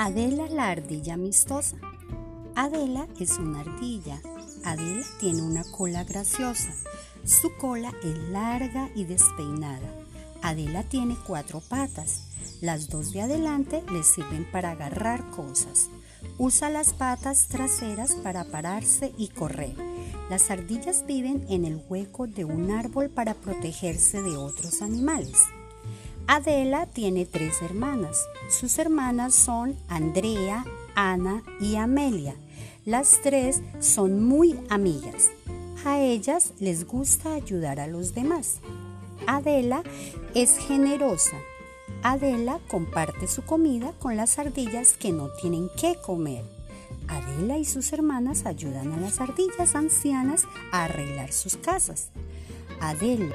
Adela la ardilla amistosa. Adela es una ardilla. Adela tiene una cola graciosa. Su cola es larga y despeinada. Adela tiene cuatro patas. Las dos de adelante le sirven para agarrar cosas. Usa las patas traseras para pararse y correr. Las ardillas viven en el hueco de un árbol para protegerse de otros animales. Adela tiene tres hermanas. Sus hermanas son Andrea, Ana y Amelia. Las tres son muy amigas. A ellas les gusta ayudar a los demás. Adela es generosa. Adela comparte su comida con las ardillas que no tienen qué comer. Adela y sus hermanas ayudan a las ardillas ancianas a arreglar sus casas. Adela